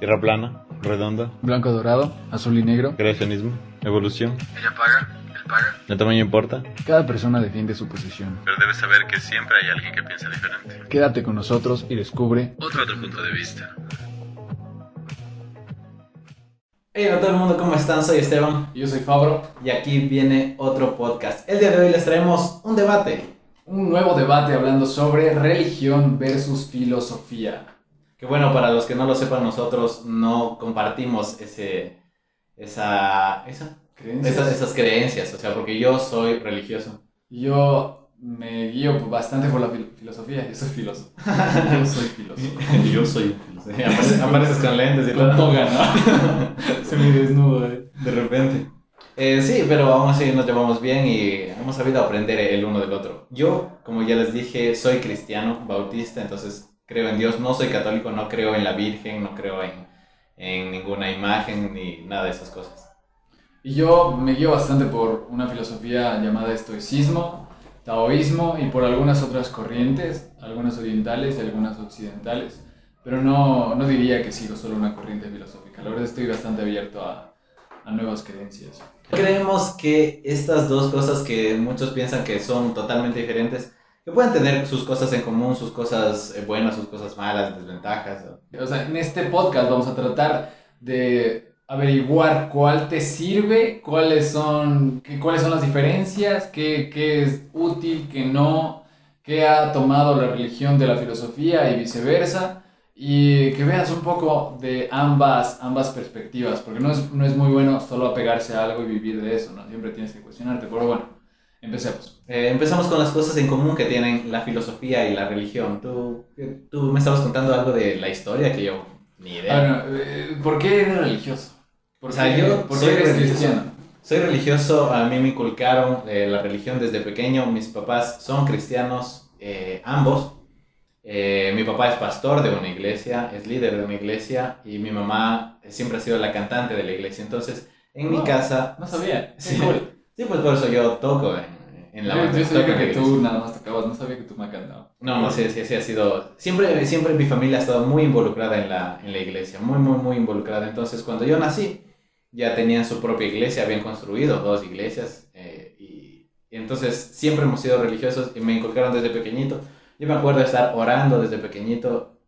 Tierra plana, redonda, Blanco dorado, azul y negro. creacionismo, evolución. Ella paga, él paga. ¿El tamaño importa? Cada persona defiende su posición. Pero debes saber que siempre hay alguien que piensa diferente. Quédate con nosotros y descubre Otro otro punto de vista. Hey, hola todo el mundo, ¿cómo están? Soy Esteban Yo soy Fabro. y aquí viene otro podcast. El día de hoy les traemos un debate Un nuevo debate hablando sobre religión versus filosofía. Que bueno, para los que no lo sepan, nosotros no compartimos ese, esa, esa, ¿Creencias? esas, esas creencias, o sea, porque yo soy religioso. Yo me guío bastante por la fil- filosofía. Yo soy filósofo. Yo soy filósofo. yo soy Apareces, apareces con lentes y Con toga, ¿no? Se me desnudo, eh. De repente. Eh, sí, pero aún así nos llevamos bien y hemos sabido aprender el uno del otro. Yo, como ya les dije, soy cristiano, bautista, entonces creo en Dios. No soy católico, no creo en la Virgen, no creo en, en ninguna imagen ni nada de esas cosas. Y yo me guío bastante por una filosofía llamada estoicismo, taoísmo y por algunas otras corrientes, algunas orientales y algunas occidentales. Pero no, no diría que sigo solo una corriente filosófica. La verdad estoy bastante abierto a, a nuevas creencias. Creemos que estas dos cosas que muchos piensan que son totalmente diferentes, que pueden tener sus cosas en común, sus cosas eh, buenas, sus cosas malas, desventajas. O sea, en este podcast vamos a tratar de averiguar cuál te sirve, cuáles son, qué- cuáles son las diferencias, qué, qué es útil, qué no, qué ha tomado la religión de la filosofía y viceversa, y que veas un poco de ambas, ambas perspectivas, porque no es, no es muy bueno solo apegarse a algo y vivir de eso, ¿no? Siempre tienes que cuestionarte, pero bueno, empecemos. Eh, empezamos con las cosas en común que tienen la filosofía y la religión. Tú, tú me estabas contando algo de la historia que yo ni idea. Bueno, eh, ¿por qué eres religioso? ¿Por O sea, qué- yo ¿por soy eres religioso. cristiano? Soy religioso, a mí me inculcaron eh, la religión desde pequeño. Mis papás son cristianos, eh, ambos. Eh, mi papá es pastor de una iglesia, es líder de una iglesia y mi mamá siempre ha sido la cantante de la iglesia. Entonces, en mi Oh, casa... No sabía. Sí. Sí, cool. Sí, pues por eso yo toco en, en la Yo, banda, yo en sabía que iglesia. tú nada más tocabas, no sabía que tú me cantado. No, no, sí, sí, sí ha sido... Siempre, siempre mi familia ha estado muy involucrada en la, en la iglesia, muy, muy, muy involucrada. Entonces, cuando yo nací, ya tenían su propia iglesia, habían construido dos iglesias. eh, y, y entonces, siempre hemos sido religiosos y me inculcaron desde pequeñito. Yo me acuerdo de estar orando desde pequeñito,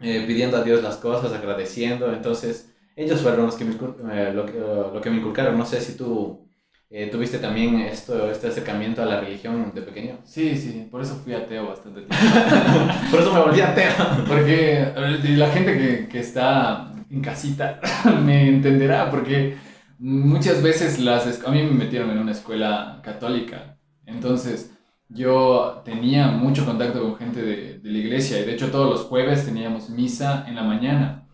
eh, pidiendo a Dios las cosas, agradeciendo. Entonces, ellos fueron los que me, eh, lo, que, lo que me inculcaron. No sé si tú... eh, ¿Tuviste también esto, este acercamiento a la religión de pequeño? Sí, sí, por eso fui ateo bastante tiempo. Por eso me volví ateo. Porque la gente que, que está en casita me entenderá, porque muchas veces las... A mí me metieron en una escuela católica, entonces yo tenía mucho contacto con gente de, de la iglesia y de hecho todos los jueves teníamos misa en la mañana.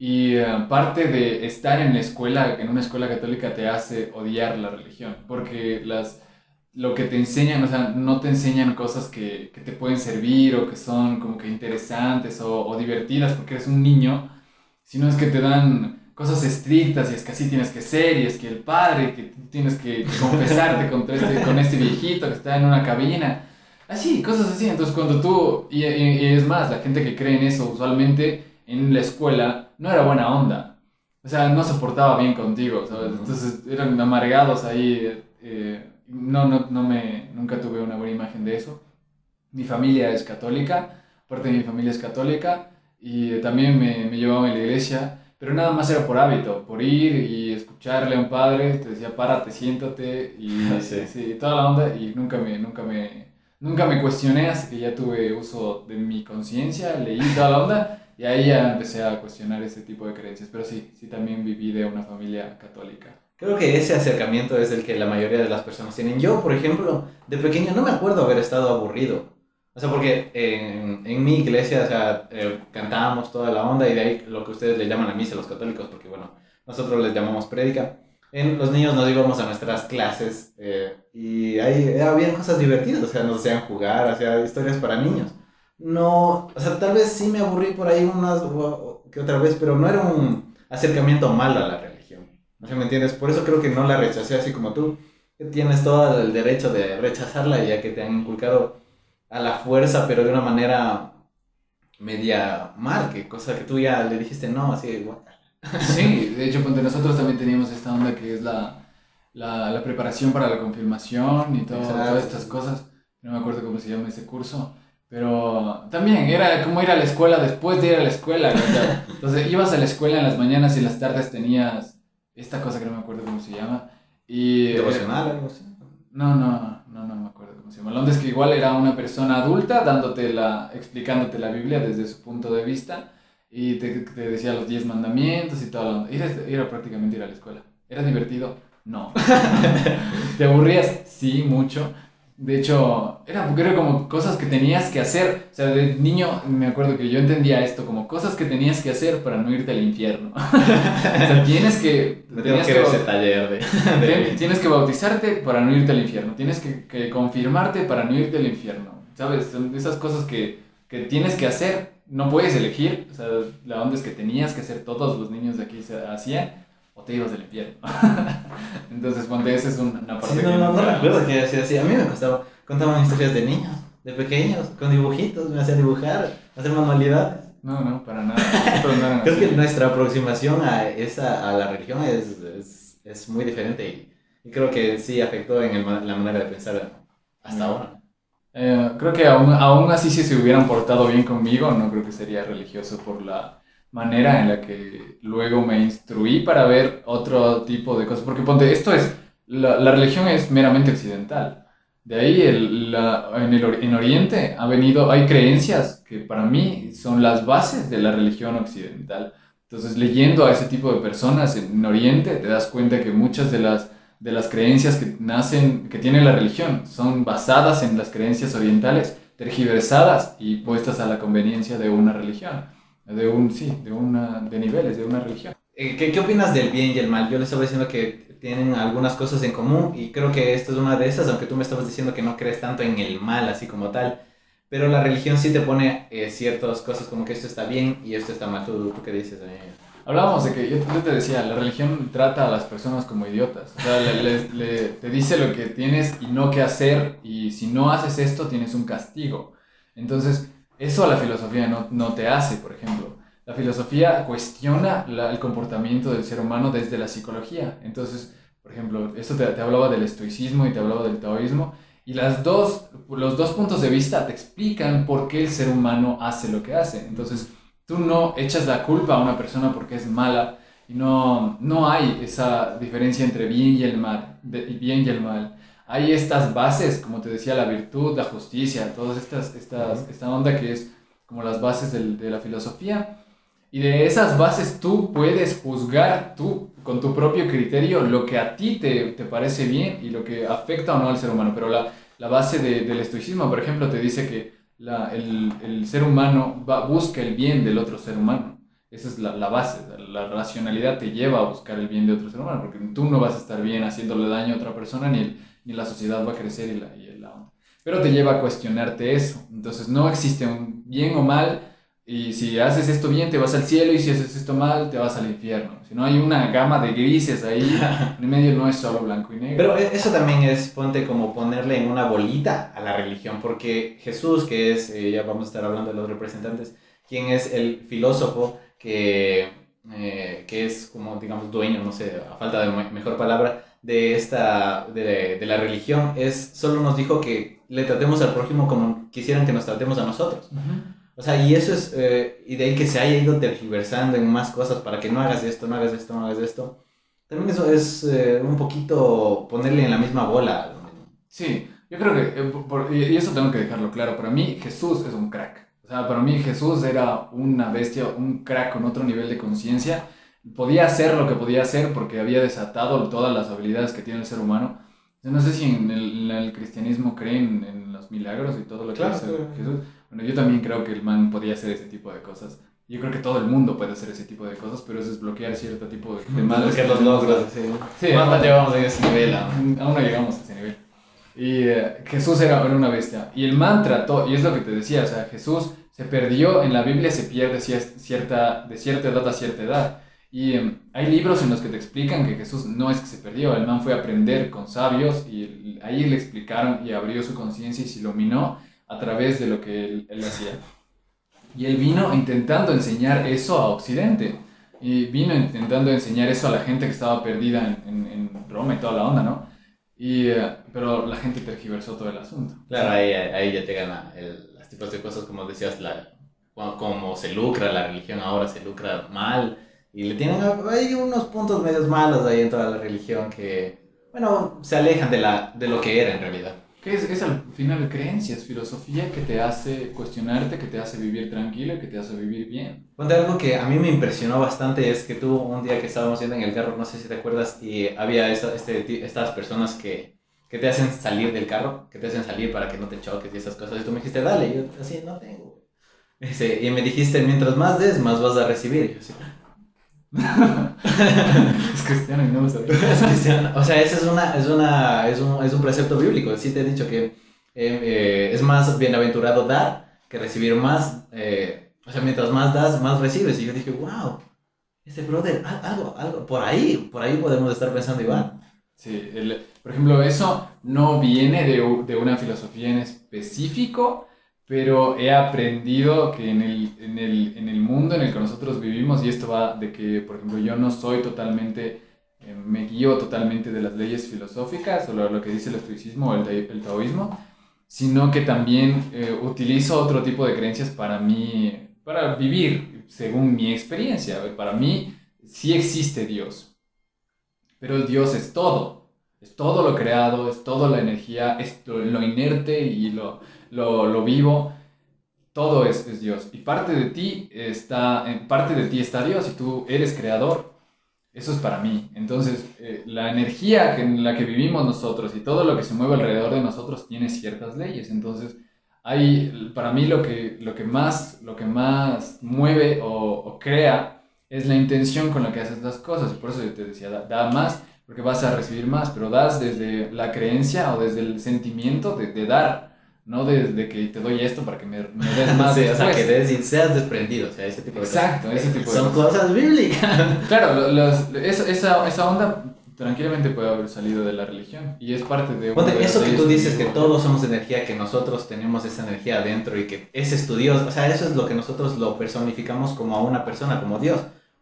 Y eh, parte de estar en la escuela, en una escuela católica, te hace odiar la religión, porque las, lo que te enseñan, o sea, no te enseñan cosas que, que te pueden servir o que son como que interesantes o, o divertidas porque eres un niño, sino es que te dan cosas estrictas y es que así tienes que ser y es que el padre, que tienes que confesarte contra este, con este viejito que está en una cabina. Así, cosas así. Entonces cuando tú, y, y- y es más, la gente que cree en eso usualmente en la escuela no era buena onda. O sea, no se portaba bien contigo. Entonces eran amargados ahí. eh, no, no, no me, nunca tuve una buena imagen de eso. Mi familia es católica, parte de mi familia es católica y también me, me llevaban a la iglesia, pero nada más era por hábito, por ir y escucharle a un padre, te decía párate, siéntate y Sí. sí, toda la onda y nunca me, nunca me, nunca me cuestioné hasta que ya tuve uso de mi conciencia, leí toda la onda y ahí ya empecé a cuestionar ese tipo de creencias, pero sí, sí también viví de una familia católica. Creo que ese acercamiento es el que la mayoría de las personas tienen. Yo, por ejemplo, de pequeño no me acuerdo haber estado aburrido. O sea, porque en, en mi iglesia, o sea, eh, cantábamos toda la onda y de ahí lo que ustedes le llaman a misa los católicos, porque bueno, nosotros les llamamos prédica. En, los niños nos íbamos a nuestras clases eh, y ahí eh, habían cosas divertidas, o sea, nos hacían jugar, hacían historias para niños. No, o sea, tal vez sí me aburrí por ahí unas que otra vez, pero no era un acercamiento malo a la religión. ¿No sé, me entiendes? Por eso creo que no la rechacé así como tú. Que tienes todo el derecho de rechazarla ya que te han inculcado a la fuerza, pero de una manera media mal, que cosa que tú ya le dijiste no, así igual. Sí, de hecho, ponte, nosotros también teníamos esta onda que es la, la, la preparación para la confirmación y todo, todas estas cosas. No me acuerdo cómo se llama ese curso. Pero también era como ir a la escuela después de ir a la escuela. ¿cachai? Entonces ibas a la escuela en las mañanas y en las tardes tenías esta cosa que no me acuerdo cómo se llama. Y, Devocional, algo así. No, no, no, no me acuerdo cómo se llama. La onda es que igual era una persona adulta dándote la, explicándote la Biblia desde su punto de vista y te, te decía los 10 mandamientos y todo. Era, era prácticamente ir a la escuela. ¿Era divertido? No. ¿Te aburrías? Sí, mucho. De hecho, era, era como cosas que tenías que hacer. O sea, de niño me acuerdo que yo entendía esto como cosas que tenías que hacer para no irte al infierno. o sea, tienes que... Tenías que ese taller de... de- Tien- Tienes que bautizarte para no irte al infierno. Tienes que, que confirmarte para no irte al infierno. ¿Sabes? Son esas cosas que, que tienes que hacer. No puedes elegir. O sea, la onda es que tenías que hacer todos los niños de aquí se hacían o te ibas del infierno. Entonces, ponte, esa es un- una parte Sí, que no, no, no nunca- recuerdo que hacía así. A mí me costaba. Contaban historias de niños, de pequeños, con dibujitos, me hacían dibujar, hacer manualidades. No, no, para nada. No Creo así. que nuestra aproximación a, esa, a la religión es, es, es muy diferente y, y creo que sí afectó en el la manera de pensar hasta Mm. ahora. Eh, creo que aún, aún así si se hubieran portado bien conmigo, no creo que sería religioso por la manera en la que luego me instruí para ver otro tipo de cosas. Porque ponte, esto es, la, la religión es meramente occidental. De ahí el- la- en, el, en Oriente ha venido, hay creencias que para mí son las bases de la religión occidental. Entonces leyendo a ese tipo de personas en Oriente te das cuenta que muchas de las de las creencias que nacen, que tiene la religión, son basadas en las creencias orientales, tergiversadas y puestas a la conveniencia de una religión, de un, sí, de una, de niveles, de una religión. Eh, ¿Qué, ¿Qué opinas del bien y el mal? Yo les estaba diciendo que tienen algunas cosas en común y creo que esta es una de esas, aunque tú me estabas diciendo que no crees tanto en el mal así como tal. Pero la religión sí te pone eh, ciertas cosas como que esto está bien y esto está mal. ¿Tú, tú qué dices? Eh? Hablábamos de que, yo, yo te decía, la religión trata a las personas como idiotas, o sea, le- le- le- te dice lo que tienes y no qué hacer, y si no haces esto tienes un castigo. Entonces, eso a la filosofía no, no te hace, por ejemplo. La filosofía cuestiona el comportamiento del ser humano desde la psicología. Entonces, por ejemplo, esto te, te hablaba del estoicismo y te hablaba del taoísmo, y las dos, los dos puntos de vista te explican por qué el ser humano hace lo que hace. Entonces, tú no echas la culpa a una persona porque es mala y no, no hay esa diferencia entre bien y el mal, de, bien y el mal. Hay estas bases, como te decía, la virtud, la justicia, todas estas, estas, esta onda que es como las bases del- de la filosofía. Y de esas bases tú puedes juzgar tú, con tu propio criterio, lo que a ti te, te parece bien y lo que afecta o no al ser humano. Pero la, la base de- del estoicismo, por ejemplo, te dice que la- el, el ser humano va, busca el bien del otro ser humano. Esa es la, la base. La, la racionalidad te lleva a buscar el bien de otro ser humano, porque tú no vas a estar bien haciéndole daño a otra persona, ni, el- ni la sociedad va a crecer y la, y la onda. Pero te lleva a cuestionarte eso. Entonces no existe un bien o mal, y si haces esto bien te vas al cielo, y si haces esto mal te vas al infierno. Si no hay una gama de grises ahí, en medio no es solo blanco y negro. Pero e- eso también es, ponte como ponerle en una bolita a la religión, porque Jesús, que es, eh, ya vamos a estar hablando de los representantes, quien es el filósofo que, eh, que es como, digamos, dueño, no sé, a falta de me- mejor palabra, de esta, de, de la religión, es, solo nos dijo que le tratemos al prójimo como quisieran que nos tratemos a nosotros. Ujú. O sea, y eso es, eh, y de ahí que se haya ido tergiversando en más cosas para que no hagas esto, no hagas esto, no hagas esto. También eso es eh, un poquito ponerle en la misma bola. Sí, yo creo que, eh, por- y eso tengo que dejarlo claro, para mí Jesús es un crack. O sea, para mí Jesús era una bestia, un crack con otro nivel de conciencia. Podía hacer lo que podía hacer porque había desatado todas las habilidades que tiene el ser humano. Yo no sé si en el, en el cristianismo creen en los milagros y todo lo que Claro, hace claro. Jesús. Bueno, yo también creo que el man podía hacer ese tipo de cosas. Yo creo que todo el mundo puede hacer ese tipo de cosas, pero es desbloquear cierto tipo de, de males que los logros. Sí. Sí, no ajá. llevamos en ese nivel aún. Aún no llegamos a ese nivel. Y eh, Jesús era, era una bestia. Y el man trató, y es lo que te decía, o sea, Jesús se perdió, en la Biblia se pierde cier- cierta, de cierta edad a cierta edad. Y em, hay libros en los que te explican que Jesús no es que se perdió, el man fue a aprender con sabios y el- ahí le explicaron y abrió su conciencia y se iluminó a través de lo que él, él hacía. Y él vino intentando enseñar eso a Occidente. Y vino intentando enseñar eso a la gente que estaba perdida en, en, Roma y toda la onda, ¿no? Y, eh, pero la gente tergiversó todo el asunto. Claro, ahí, ahí ya llegan a el, las tipos de cosas, como decías, la, como se lucra la religión ahora, se lucra mal. Y le tienen hay unos puntos medios malos ahí en toda la religión que, bueno, se alejan de, la, de lo que era en realidad. Que es, es al final creencias, filosofía que te hace cuestionarte, que te hace vivir tranquilo, que te hace vivir bien. Ponte algo que a mí me impresionó bastante es que tú un día que estábamos yendo en el carro, no sé si te acuerdas, y había esta, este, estas personas que, que te hacen salir del carro, que te hacen salir para que no te choques y esas cosas. Y tú me dijiste, dale, yo así, no tengo. Y me dijiste, mientras más des, más vas a recibir. Y yo así, es cristiano y no lo sabía. Es cristiano. O sea, ese es, una, es, una, es, un, es un precepto bíblico. Sí te he dicho que eh, eh, es más bienaventurado dar que recibir más. Eh, o sea, mientras más das, más recibes. Y yo dije, wow, este brother, algo, algo, por ahí, por ahí podemos estar pensando igual. Sí, el, por ejemplo, eso no viene de, de una filosofía en específico, pero he aprendido que en el, en, el, en el, mundo en el que nosotros vivimos, y esto va de que, por ejemplo, yo no soy totalmente, eh, me guío totalmente de las leyes filosóficas o lo, que dice el estoicismo o el, el taoísmo, sino que también eh, utilizo otro tipo de creencias para mí, para vivir según mi experiencia. Para mí sí existe Dios, pero Dios es todo, es todo lo creado, es toda la energía, es lo inerte y lo lo, lo vivo, todo es, es, Dios. Y parte de ti está, en parte de ti está Dios y tú eres creador. Eso es para mí. Entonces, eh, la energía en la que vivimos nosotros y todo lo que se mueve alrededor de nosotros tiene ciertas leyes. Entonces, hay, para mí lo que, lo que, más, lo que más mueve o, crea es la intención con la que haces las cosas. Y por eso yo te decía, da, más porque vas a recibir más, pero das desde la creencia o desde el sentimiento de, de dar no desde que te doy esto para que me, des más. o sea, que des y seas desprendido, o sea, ese tipo de Exacto, ese tipo de Son cosas, bíblicas. Claro, los, esa, esa onda tranquilamente puede haber salido de la religión y es parte de... Ponte, eso que tú dices, que todos somos energía, que nosotros tenemos esa energía adentro y que ese es tu Dios, o sea, eso es lo que nosotros lo personificamos como a una persona, como Dios,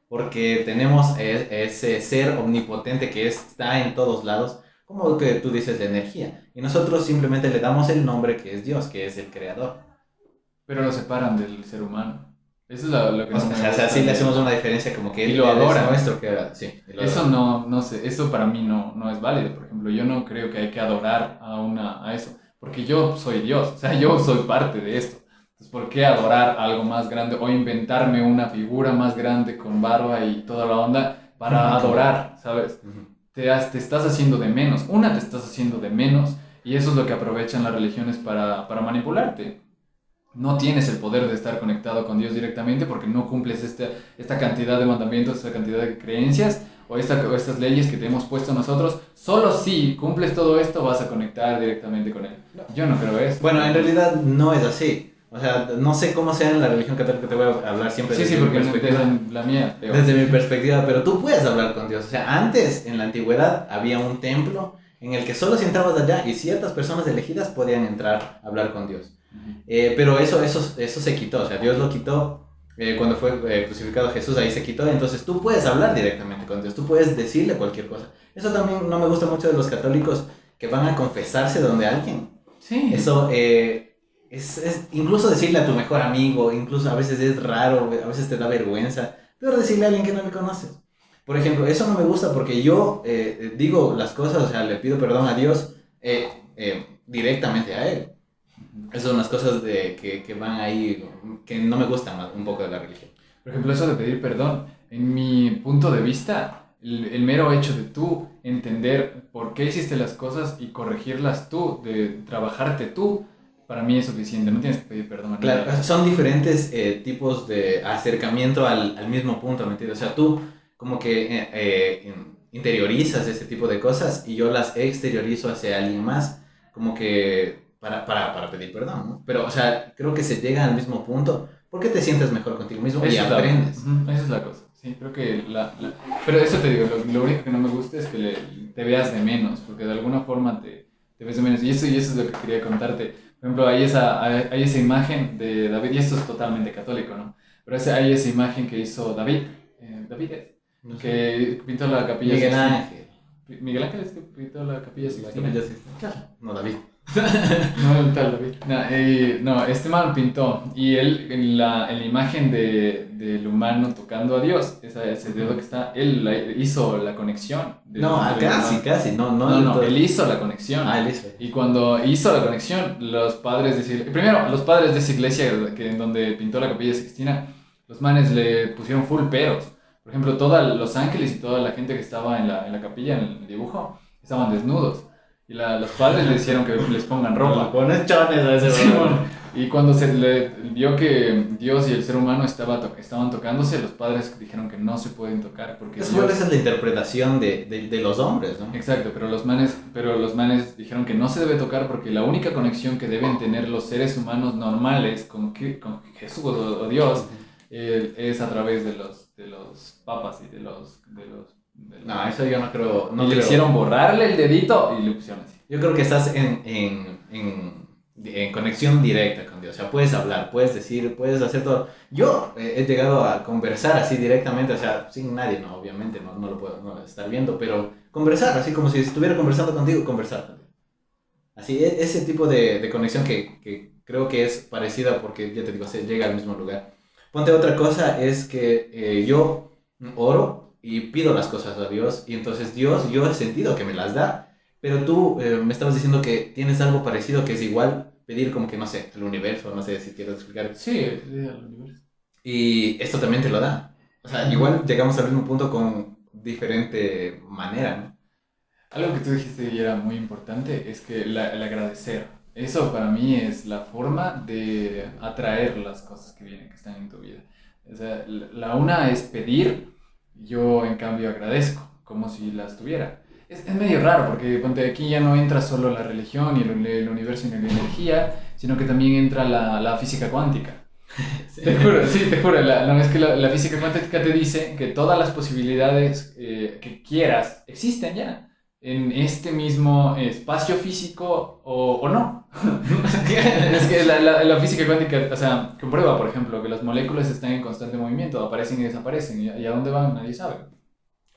porque tenemos e, ese ser omnipotente que está en todos lados como que tú dices, de energía. Y nosotros simplemente le damos el nombre que es Dios, que es el creador. Pero lo separan del ser humano. Eso es lo, que... O sea, así le hacemos una diferencia como que él lo adora. nuestro, que sí. Eso no, no sé, eso para mí no, no es válido. Por ejemplo, yo no creo que hay que adorar a, una, a eso, porque yo soy Dios, o sea, yo soy parte de esto. Entonces, ¿por qué adorar algo más grande o inventarme una figura más grande con barba y toda la onda para adorar, ¿sabes? te, estás haciendo de menos. Una, te estás haciendo de menos y eso es lo que aprovechan las religiones para, para manipularte. No tienes el poder de estar conectado con Dios directamente porque no cumples esta, esta cantidad de mandamientos, esta cantidad de creencias o, esta, o estas leyes que te hemos puesto nosotros. Solo si cumples todo esto vas a conectar directamente con Él. Yo no creo eso. Bueno, en realidad no es así. O sea, no sé cómo sea en la religión católica, te voy a hablar siempre sí, desde sí, porque mi perspectiva. la mía. Desde mi perspectiva, pero tú puedes hablar con Dios. O sea, antes, en la antigüedad, había un templo en el que solo si entrabas allá y ciertas personas elegidas podían entrar a hablar con Dios. Eh, pero eso, eso, eso se quitó, o sea, Dios lo quitó eh, cuando fue eh, crucificado Jesús, ahí se quitó. Entonces tú puedes hablar directamente con Dios, tú puedes decirle cualquier cosa. Eso también no me gusta mucho de los católicos que van a confesarse donde alguien. Sí. Eso, eh, es, es, incluso decirle a tu mejor amigo, incluso a veces es raro, a veces te da vergüenza, pero decirle a alguien que no le conoces. Por ejemplo, eso no me gusta porque yo eh, digo las cosas, o sea, le pido perdón a Dios eh, eh, directamente a Él. Esas son las cosas de, que, que, van ahí, que no me gustan un poco de la religión. Por ejemplo, eso de pedir perdón, en mi punto de vista, el, el, mero hecho de tú entender por qué hiciste las cosas y corregirlas tú, de trabajarte tú, para mí es suficiente, no tienes que pedir perdón. Claro, son diferentes eh, tipos de acercamiento al, al, mismo punto, ¿me entiendes? O sea, tú como que eh, eh, interiorizas ese tipo de cosas y yo las exteriorizo hacia alguien más, como que para, para, para pedir perdón, ¿no? Pero, o sea, creo que se llega al mismo punto porque te sientes mejor contigo mismo y aprendes. esa es la cosa. Sí, creo que la, Pero eso te digo, lo, lo, único que no me gusta es que te veas de menos, porque de alguna forma te, te ves de menos. Y eso, y eso es lo que quería contarte Por ejemplo, hay esa, hay hay esa imagen de David, y esto es totalmente católico, ¿no? Pero ese- hay esa imagen que hizo David, eh, David es, No sé. que pintó la capilla Miguel. Ángel. Miguel Ángel es que pintó la capilla La capilla. Claro. No, David. No, tal. No, eh, no, este man pintó. Y él, en la, en la imagen de, del humano tocando a Dios, esa, ese dedo que está, él la- hizo la conexión. No, ah, casi, humano. casi. No, no. No, no, él hizo la conexión. Ah, él hizo. Y cuando hizo la conexión, los padres de esa primero, los padres de esa iglesia que, en donde pintó la capilla Sixtina, los manes le pusieron full peros. Por ejemplo, todos los ángeles y toda la gente que estaba en la, en la capilla, en el dibujo, estaban desnudos. Y la- los padres le hicieron que les pongan ropa. Pones chones a ese Sí, bueno, y cuando se le vio que Dios y el ser humano estaba to- estaban tocándose, los padres dijeron que no se pueden tocar porque Es Dios- esa es la interpretación de, de, de los hombres, ¿no? Exacto, pero los manes, pero los manes dijeron que no se debe tocar porque la única conexión que deben tener los seres humanos normales con, con Jesús o, o Dios eh, es a través de los, de los papas y. De los de los- No, eso yo no creo. No y le creo. hicieron borrarle el dedito y le pusieron así. Yo creo que estás en, en, en, en conexión directa con Dios. O sea, puedes hablar, puedes decir, puedes hacer todo. Yo he llegado a conversar así directamente, o sea, sin nadie, no, obviamente, no, no lo puedo no estar viendo, pero conversar, así como si estuviera conversando contigo, conversar también. Así, e- ese tipo de, de conexión que, que creo que es parecida porque, ya te digo, se llega al mismo lugar. Ponte otra cosa, es que eh, yo oro y pido las cosas a Dios y entonces Dios, yo he sentido que me las da, pero tú eh, me estabas diciendo que tienes algo parecido que es igual pedir como que, no sé, el universo, no sé si quieres explicar. Sí, al universo. Y esto también te lo da. O sea, igual llegamos al mismo punto con diferente manera, ¿no? Algo que tú dijiste y era muy importante es que la- el agradecer. Eso para mí es la forma de atraer las cosas que vienen, que están en tu vida. O sea, la una es pedir, yo en cambio agradezco, como si las tuviera. Es, es medio raro porque ponte, aquí ya no entra solo la religión y el, uni- el universo y la energía, sino que también entra la, la física cuántica. Te juro, sí, te juro. La, no, es que la, la física cuántica te dice que todas las posibilidades eh, que quieras existen ya en este mismo espacio físico o, o no. es que la, la- la física cuántica, o sea, comprueba, por ejemplo, que las moléculas están en constante movimiento, aparecen y desaparecen, y, y a dónde van nadie sabe.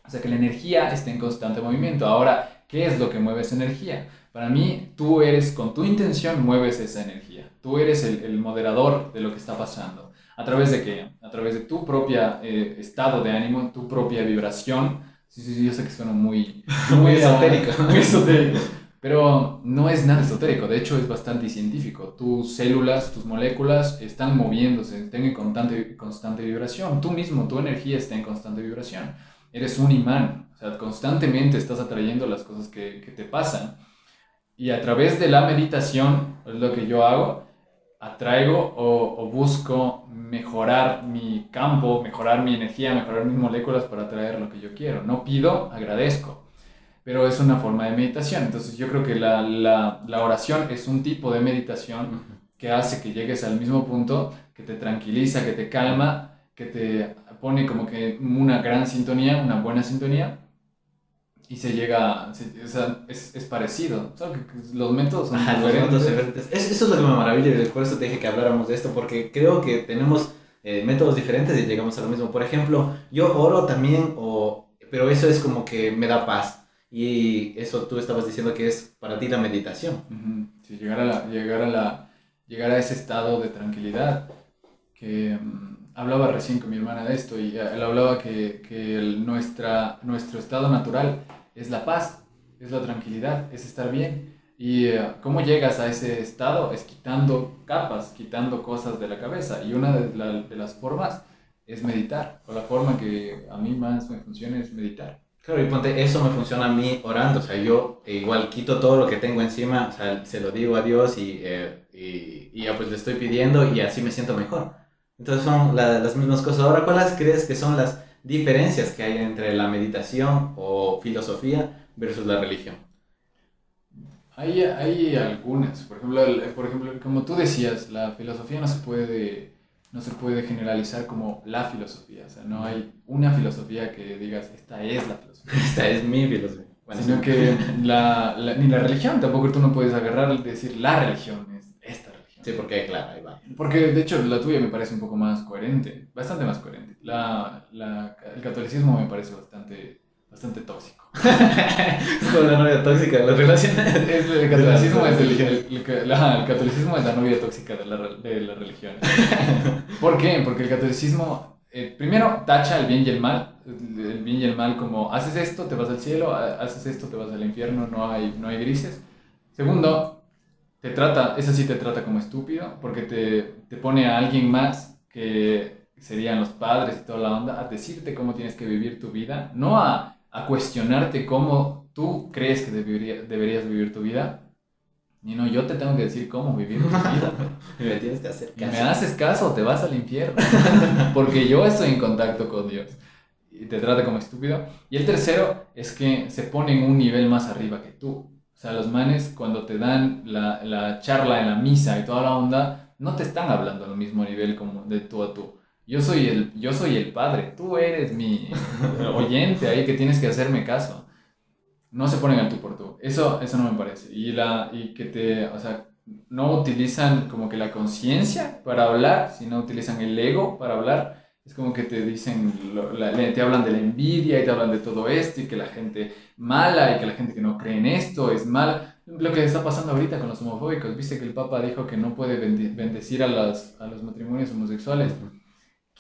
O sea, que la energía está en constante movimiento. Ahora, ¿qué es lo que mueve esa energía? Para mí, tú eres, con tu intención, mueves esa energía. Tú eres el, el moderador de lo que está pasando. ¿A través de qué? A través de tu propia eh, estado de ánimo, tu propia vibración. Sí, sí, sí, yo sé que suena muy, Muy esotérico. Muy esotérico. Pero no es nada esotérico, de hecho es bastante científico. Tus células, tus moléculas están moviéndose, están en constante, constante vibración. Tú mismo, tu energía está en constante vibración. Eres un imán, o sea, constantemente estás atrayendo las cosas que, que te pasan. Y a través de la meditación, es lo que yo hago, atraigo o, o busco mejorar mi campo, mejorar mi energía, mejorar mis moléculas para atraer lo que yo quiero. No pido, agradezco pero es una forma de meditación. Entonces yo creo que la, la, la, oración es un tipo de meditación que hace que llegues al mismo punto, que te tranquiliza, que te calma, que te pone como que una gran sintonía, una buena sintonía, y se llega, se, o sea, es, es parecido. Solo que los métodos son Ajá, los diferentes. métodos diferentes. Es- eso es lo que me maravilla y por eso te dije que habláramos de esto, porque creo que tenemos eh, métodos diferentes y llegamos a lo mismo. Por ejemplo, yo oro también, o, pero eso es como que me da paz. Y eso tú estabas diciendo que es para ti la meditación. Sí, llegar a, la, llegar, a la, llegar a ese estado de tranquilidad. Que mm, hablaba recién con mi hermana de esto y él hablaba que, que nuestra, nuestro estado natural es la paz, es la tranquilidad, es estar bien. Y eh, cómo llegas a ese estado es quitando capas, quitando cosas de la cabeza. Y una de, de las formas es meditar. O la forma que a mí más me funciona es meditar. Claro, y ponte, eso me funciona a mí orando, o sea, yo eh, igual quito todo lo que tengo encima, o sea, se lo digo a Dios y, eh, y, y ya pues le estoy pidiendo y así me siento mejor. Entonces son la- las mismas cosas. Ahora, ¿cuáles crees que son las diferencias que hay entre la meditación o filosofía versus la religión? Hay, hay algunas, por ejemplo, por ejemplo, como tú decías, la filosofía no se puede, no se puede generalizar como la filosofía, o sea, no hay una filosofía que digas, esta es la filosofía, Esta es mi filosofía. Bueno, sino sí. que la, la- ni la religión, tampoco tú no puedes agarrar y decir, la religión es esta Sí, porque claro, ahí va. Porque de hecho la tuya me parece un poco más coherente, bastante más coherente. La, la, el catolicismo me parece bastante, bastante tóxico. Con la novia tóxica de las relaciones. Es, el catolicismo es el, el- el- la- el catolicismo es la novia tóxica de la, de la religión. ¿Por qué? Porque el catolicismo, eh, primero, tacha el bien y el mal. El bien y el mal como, haces esto, te vas al cielo, ha- haces esto, te vas al infierno, no hay, no hay grises. Segundo, te trata, ese sí te trata como estúpido, porque te, te pone a alguien más que serían los padres y toda la onda, a decirte cómo tienes que vivir tu vida, no a, a cuestionarte cómo tú crees que debería- deberías vivir tu vida, y no, yo te tengo que decir cómo vivir tu vida. Me tienes que hacer Y me caso. haces caso, te vas al infierno. Porque yo estoy en contacto con Dios. Y te trata como estúpido. Y el tercero es que se pone en un nivel más arriba que tú. O sea, los manes cuando te dan la, la charla en la misa y toda la onda, no te están hablando al mismo nivel como de tú a tú. Yo soy el, yo soy el padre, tú eres mi oyente ahí que tienes que hacerme caso. No se ponen al tú por tú. Eso, eso no me parece. Y, la, y que te, o sea, no utilizan como que la conciencia para hablar, sino utilizan el ego para hablar. Es como que te dicen, lo- la- le- te hablan de la envidia y te hablan de todo esto y que la gente mala y que la gente que no cree en esto es mala. Lo que está pasando ahorita con los homofóbicos, viste que el Papa dijo que no puede bendecir a, las, a los matrimonios homosexuales.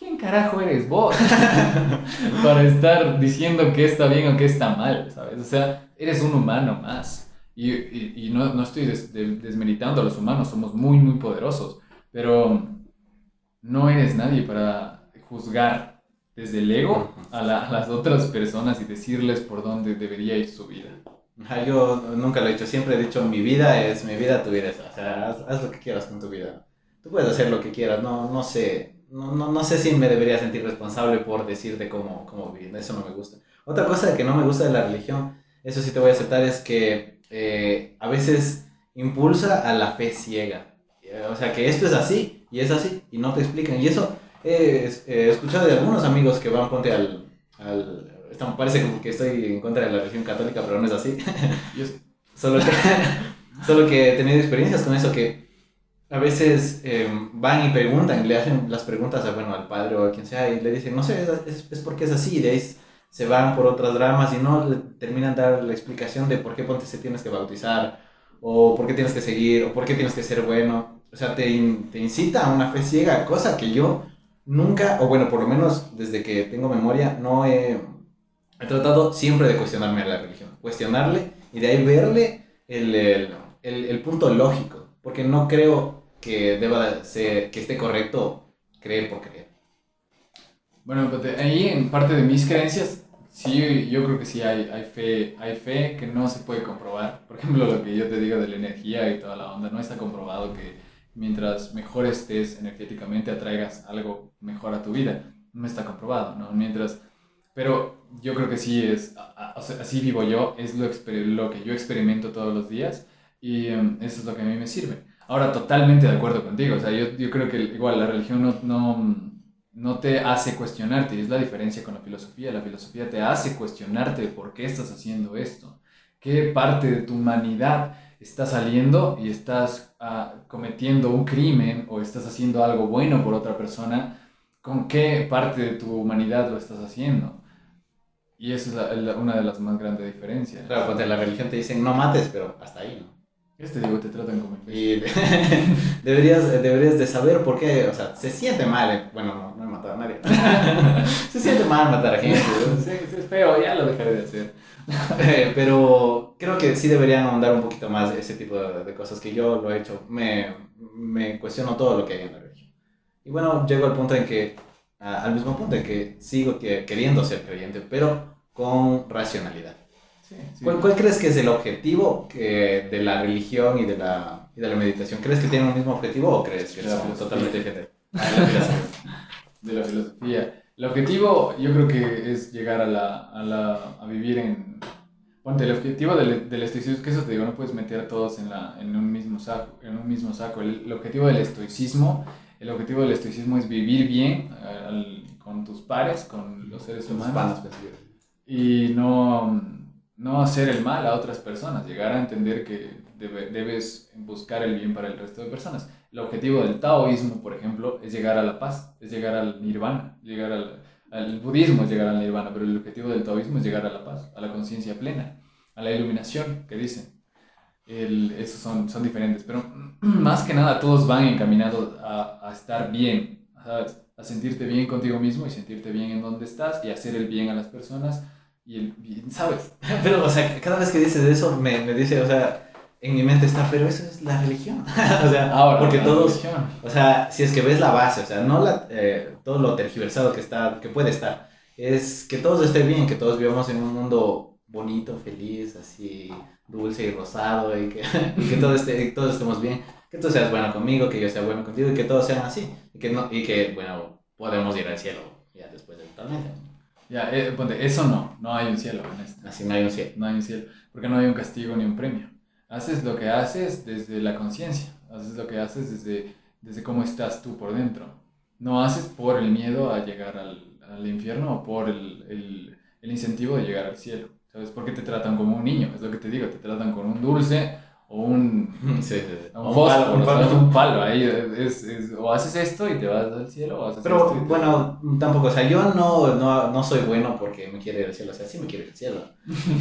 ¿Quién carajo eres vos? para estar diciendo que está bien o que está mal, ¿sabes? O sea, eres un humano más. Y, y- y no, no estoy des- de- desmeritando a los humanos, somos muy, muy poderosos, pero no eres nadie para juzgar desde el ego a, la- a las otras personas y decirles por dónde debería ir su vida. Ajá, yo nunca lo he dicho, siempre he dicho mi vida es mi vida, tu vida es. O sea, haz, haz lo que quieras con tu vida. Tú puedes hacer lo que quieras, no, no sé. No, no, no sé si me debería sentir responsable por decirte cómo, cómo vivir, eso no me gusta. Otra cosa que no me gusta de la religión, eso sí te voy a aceptar, es que eh, a veces impulsa a la fe ciega. Eh, O sea, que esto es así y es así y no te explican. Y eso eh, eh, he escuchado de algunos amigos que van, ponte al... al parece como que estoy en contra de la religión católica, pero no es así. Solo que, solo que he tenido experiencias con eso que a veces eh, van y preguntan, le hacen las preguntas a, bueno, al padre o a quien sea y le dicen, no sé, es, es, porque es así, de ahí se van por otras ramas y no le terminan dar la explicación de por qué ponte se tienes que bautizar o por qué tienes que seguir o por qué tienes que ser bueno. O sea, te, in- te incita a una fe ciega, cosa que yo nunca, o bueno, por lo menos desde que tengo memoria, no he, he tratado siempre de cuestionarme a la religión, cuestionarle y de ahí verle el, el, el- el punto lógico, porque no creo que deba ser, que esté correcto creer por creer. Bueno, pues ahí en parte de mis creencias, sí, yo creo que sí hay, hay, fe, hay fe que no se puede comprobar. Por ejemplo, lo que yo te digo de la energía y toda la onda, no está comprobado que mientras mejor estés energéticamente atraigas algo mejor a tu vida. No está comprobado, ¿no? Mientras... Pero yo creo que sí es, así vivo yo, es lo, lo que yo experimento todos los días y em, eso es lo que a mí me sirve. Ahora, totalmente de acuerdo contigo, o sea, yo, yo creo que igual la religión no, no, no te hace cuestionarte, y es la diferencia con la filosofía. La filosofía te hace cuestionarte por qué estás haciendo esto, qué parte de tu humanidad está saliendo y estás ah, cometiendo un crimen o estás haciendo algo bueno por otra persona, con qué parte de tu humanidad lo estás haciendo. Y esa es la- la- una de las más grandes diferencias. Claro, ponte la religión te dicen no mates, pero hasta ahí, ¿no? Este digo, te tratan como. Y deberías, deberías de saber por qué, o sea, se siente mal, eh, bueno, no, no he matado a nadie. se siente mal matar a gente, ¿no? Sí, sí, es feo, ya lo dejaré de hacer. Eh, pero creo que sí deberían ahondar un poquito más ese tipo de, de cosas que yo lo he hecho. Me, me cuestiono todo lo que hay en la religión. Y bueno, llego al punto en que, al mismo punto en que sigo que- queriendo ser creyente, pero con racionalidad. Sí, sí. ¿Cuál, cuál crees que es el objetivo que, de la religión y de la, y de la meditación? ¿Crees que tienen un mismo objetivo o crees que filosofía. totalmente filosofía. de la filosofía. El objetivo yo creo que es llegar a, la, a, la, a vivir en... Ponte, el objetivo del, del estoicismo es que eso te digo, no puedes meter a todos en, la, en, un, mismo saco, en un mismo saco. El, el objetivo del estoicismo, el objetivo del estoicismo es vivir bien eh, al- con tus pares, con los seres Son humanos pues, y no, no hacer el mal a otras personas, llegar a entender que debes buscar el bien para el resto de personas. El objetivo del taoísmo, por ejemplo, es llegar a la paz, es llegar al nirvana, llegar al, budismo es llegar al nirvana, pero el objetivo del taoísmo es llegar a la paz, a la conciencia plena, a la iluminación, que dicen. Esos son, son diferentes, pero más que nada todos van encaminados a estar bien, a sentirte bien contigo mismo y sentirte bien en donde estás y hacer el bien a las personas y el bien, ¿sabes? Pero, o sea, cada vez que dices eso me, me dice, o sea, en mi mente está, pero eso es la religión. o sea, Ahora, porque todos, o sea, si es que ves la base, o sea, no la, eh, todo lo tergiversado que está, que puede estar, es que todos estén bien, que todos vivamos en un mundo bonito, feliz, así, dulce y rosado, y que, que todo esté, todos estemos bien, que tú seas bueno conmigo, que yo sea bueno contigo, y que todos sean así, y que, no, y que bueno, podemos ir al cielo ya después de totalmente. Ya, eh, ponte, eso no, no hay un cielo en esto. Así no hay un cielo. No hay un cielo, porque no hay un castigo ni un premio. Haces lo que haces desde la conciencia, haces lo que haces desde, desde cómo estás tú por dentro. No haces por el miedo a llegar al, al infierno o por el, el, el, incentivo de llegar al cielo. ¿Sabes? Porque te tratan como un niño, es lo que te digo, te tratan con un dulce o un, sí, un, fósforo, un palo, un palo. Ahí es, es, o haces esto y te vas al cielo o haces Pero esto y bueno, tampoco, o sea, yo no, no, no, soy bueno porque me quiere ir al cielo, o sea, sí me quiere ir al cielo.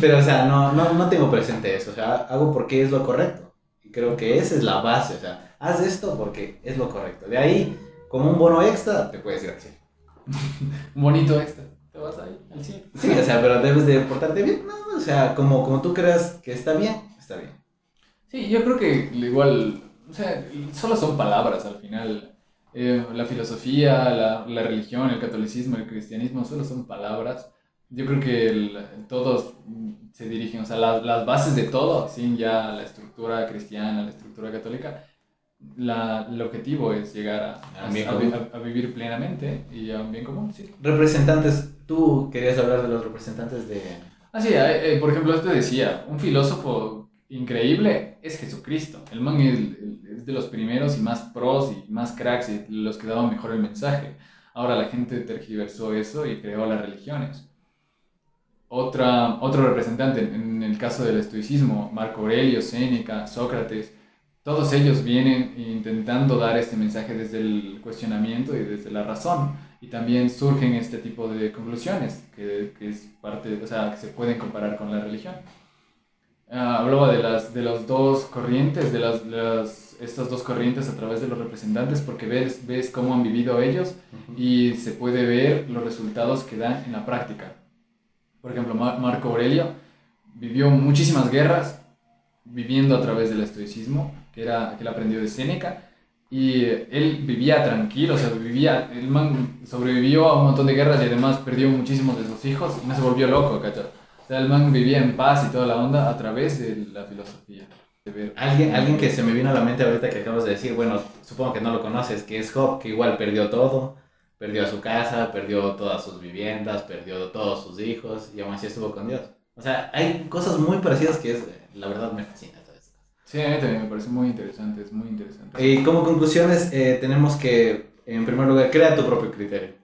Pero, o sea, no, no, no tengo presente eso, o sea, hago porque es lo correcto. Y creo que esa es la base, o sea, haz esto porque es lo correcto. De ahí, como un bono extra, te puedes ir al cielo. un bonito extra. Te vas ahí al cielo. Sí, o sea, pero debes de portarte bien. No, o sea, como, como tú creas que está bien, está bien. Sí, yo creo que igual, o sea, solo son palabras al final. Eh, la filosofía, la, la, religión, el catolicismo, el cristianismo, solo son palabras. Yo creo que todos se dirigen, o sea, las bases de todo, sin ya la estructura cristiana, la estructura católica, la, el objetivo es llegar a, a, a, vivir plenamente y a un bien común. Sí. Representantes, tú querías hablar de los representantes de... Ah, sí, eh, eh, por ejemplo, esto decía, un filósofo increíble es Jesucristo. El man es, de los primeros y más pros y más cracks y los que daban mejor el mensaje. Ahora la gente tergiversó eso y creó las religiones. Otra, otro representante, en el caso del estoicismo, Marco Aurelio, Séneca, Sócrates, todos ellos vienen intentando dar este mensaje desde el cuestionamiento y desde la razón. Y también surgen este tipo de conclusiones que, que es parte, o sea, que se pueden comparar con la religión. Ah, hablaba de las de los dos corrientes, de las, las, estas dos corrientes a través de los representantes, porque ves, ves cómo han vivido ellos y se puede ver los resultados que dan en la práctica. Por ejemplo, Marco Aurelio vivió muchísimas guerras viviendo a través del estoicismo, que, era, que él aprendió de Séneca, y él vivía tranquilo, o sea, vivía, el man sobrevivió a un montón de guerras y además perdió muchísimos de sus hijos y no se volvió loco, ¿cachai? El man vivía en paz y toda la onda a través de la filosofía. Alguien, alguien que se me vino a la mente ahorita que acabas de decir, bueno, supongo que no lo conoces, que es Job, que igual perdió todo, perdió su casa, perdió todas sus viviendas, perdió todos sus hijos y aún así estuvo con Dios. O sea, hay cosas muy parecidas que es, la verdad me fascina. Sí, a mí también me parece muy interesante, es muy interesante. Y como conclusiones, eh, tenemos que, en primer lugar, crea tu propio criterio.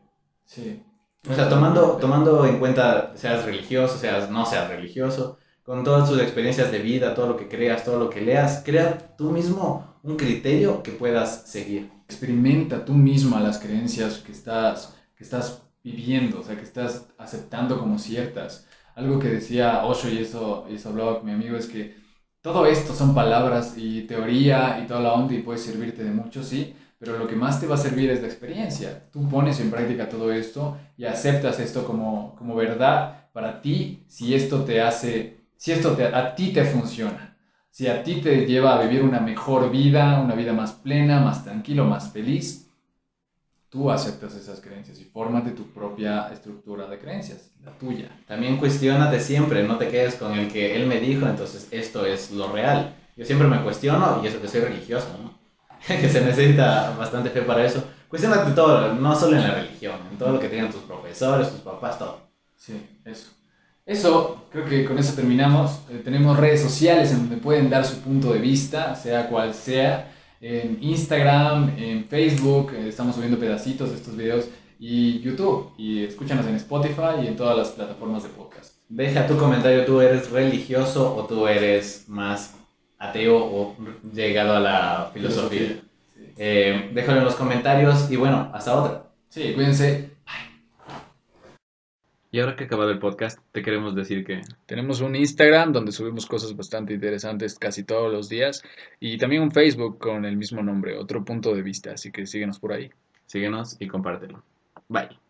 Sí. O sea, tomando, tomando en cuenta, seas religioso, seas no seas religioso, con todas tus experiencias de vida, todo lo que creas, todo lo que leas, crea tú mismo un criterio que puedas seguir. Experimenta tú mismo las creencias que estás, que estás viviendo, o sea, que estás aceptando como ciertas. Algo que decía Osho y eso, y eso hablaba con mi amigo es que todo esto son palabras y teoría y toda la onda y puede servirte de mucho, sí, pero lo que más te va a servir es la experiencia. Tú pones en práctica todo esto y aceptas esto como, como verdad para ti si esto te hace, si esto te, a ti te funciona, si a ti te lleva a vivir una mejor vida, una vida más plena, más tranquilo, más feliz, tú aceptas esas creencias y fórmate tu propia estructura de creencias, la tuya. También cuestionate siempre, no te quedes con el que él me dijo, entonces esto es lo real. Yo siempre me cuestiono y eso que soy religioso, ¿no? que se necesita bastante fe para eso. Cuestionate todo, no solo en la religión, en todo lo que tienen tus profesores, tus papás, todo. Sí, eso. Eso, creo que con eso terminamos. Eh, tenemos redes sociales en donde pueden dar su punto de vista, sea cual sea. En Instagram, en Facebook, eh, estamos subiendo pedacitos de estos videos y YouTube. Y escúchanos en Spotify y en todas las plataformas de podcast. Deja tu comentario, ¿tú eres religioso o tú eres más ateo o llegado a la filosofía? Sí. Eh, déjalo en los comentarios y bueno, hasta otra. Sí, cuídense. Y ahora que ha acabado el podcast, te queremos decir que Tenemos un Instagram donde subimos cosas bastante interesantes casi todos los días y también un Facebook con el mismo nombre, otro punto de vista, así que síguenos por ahí. síguenos y compártelo. Bye.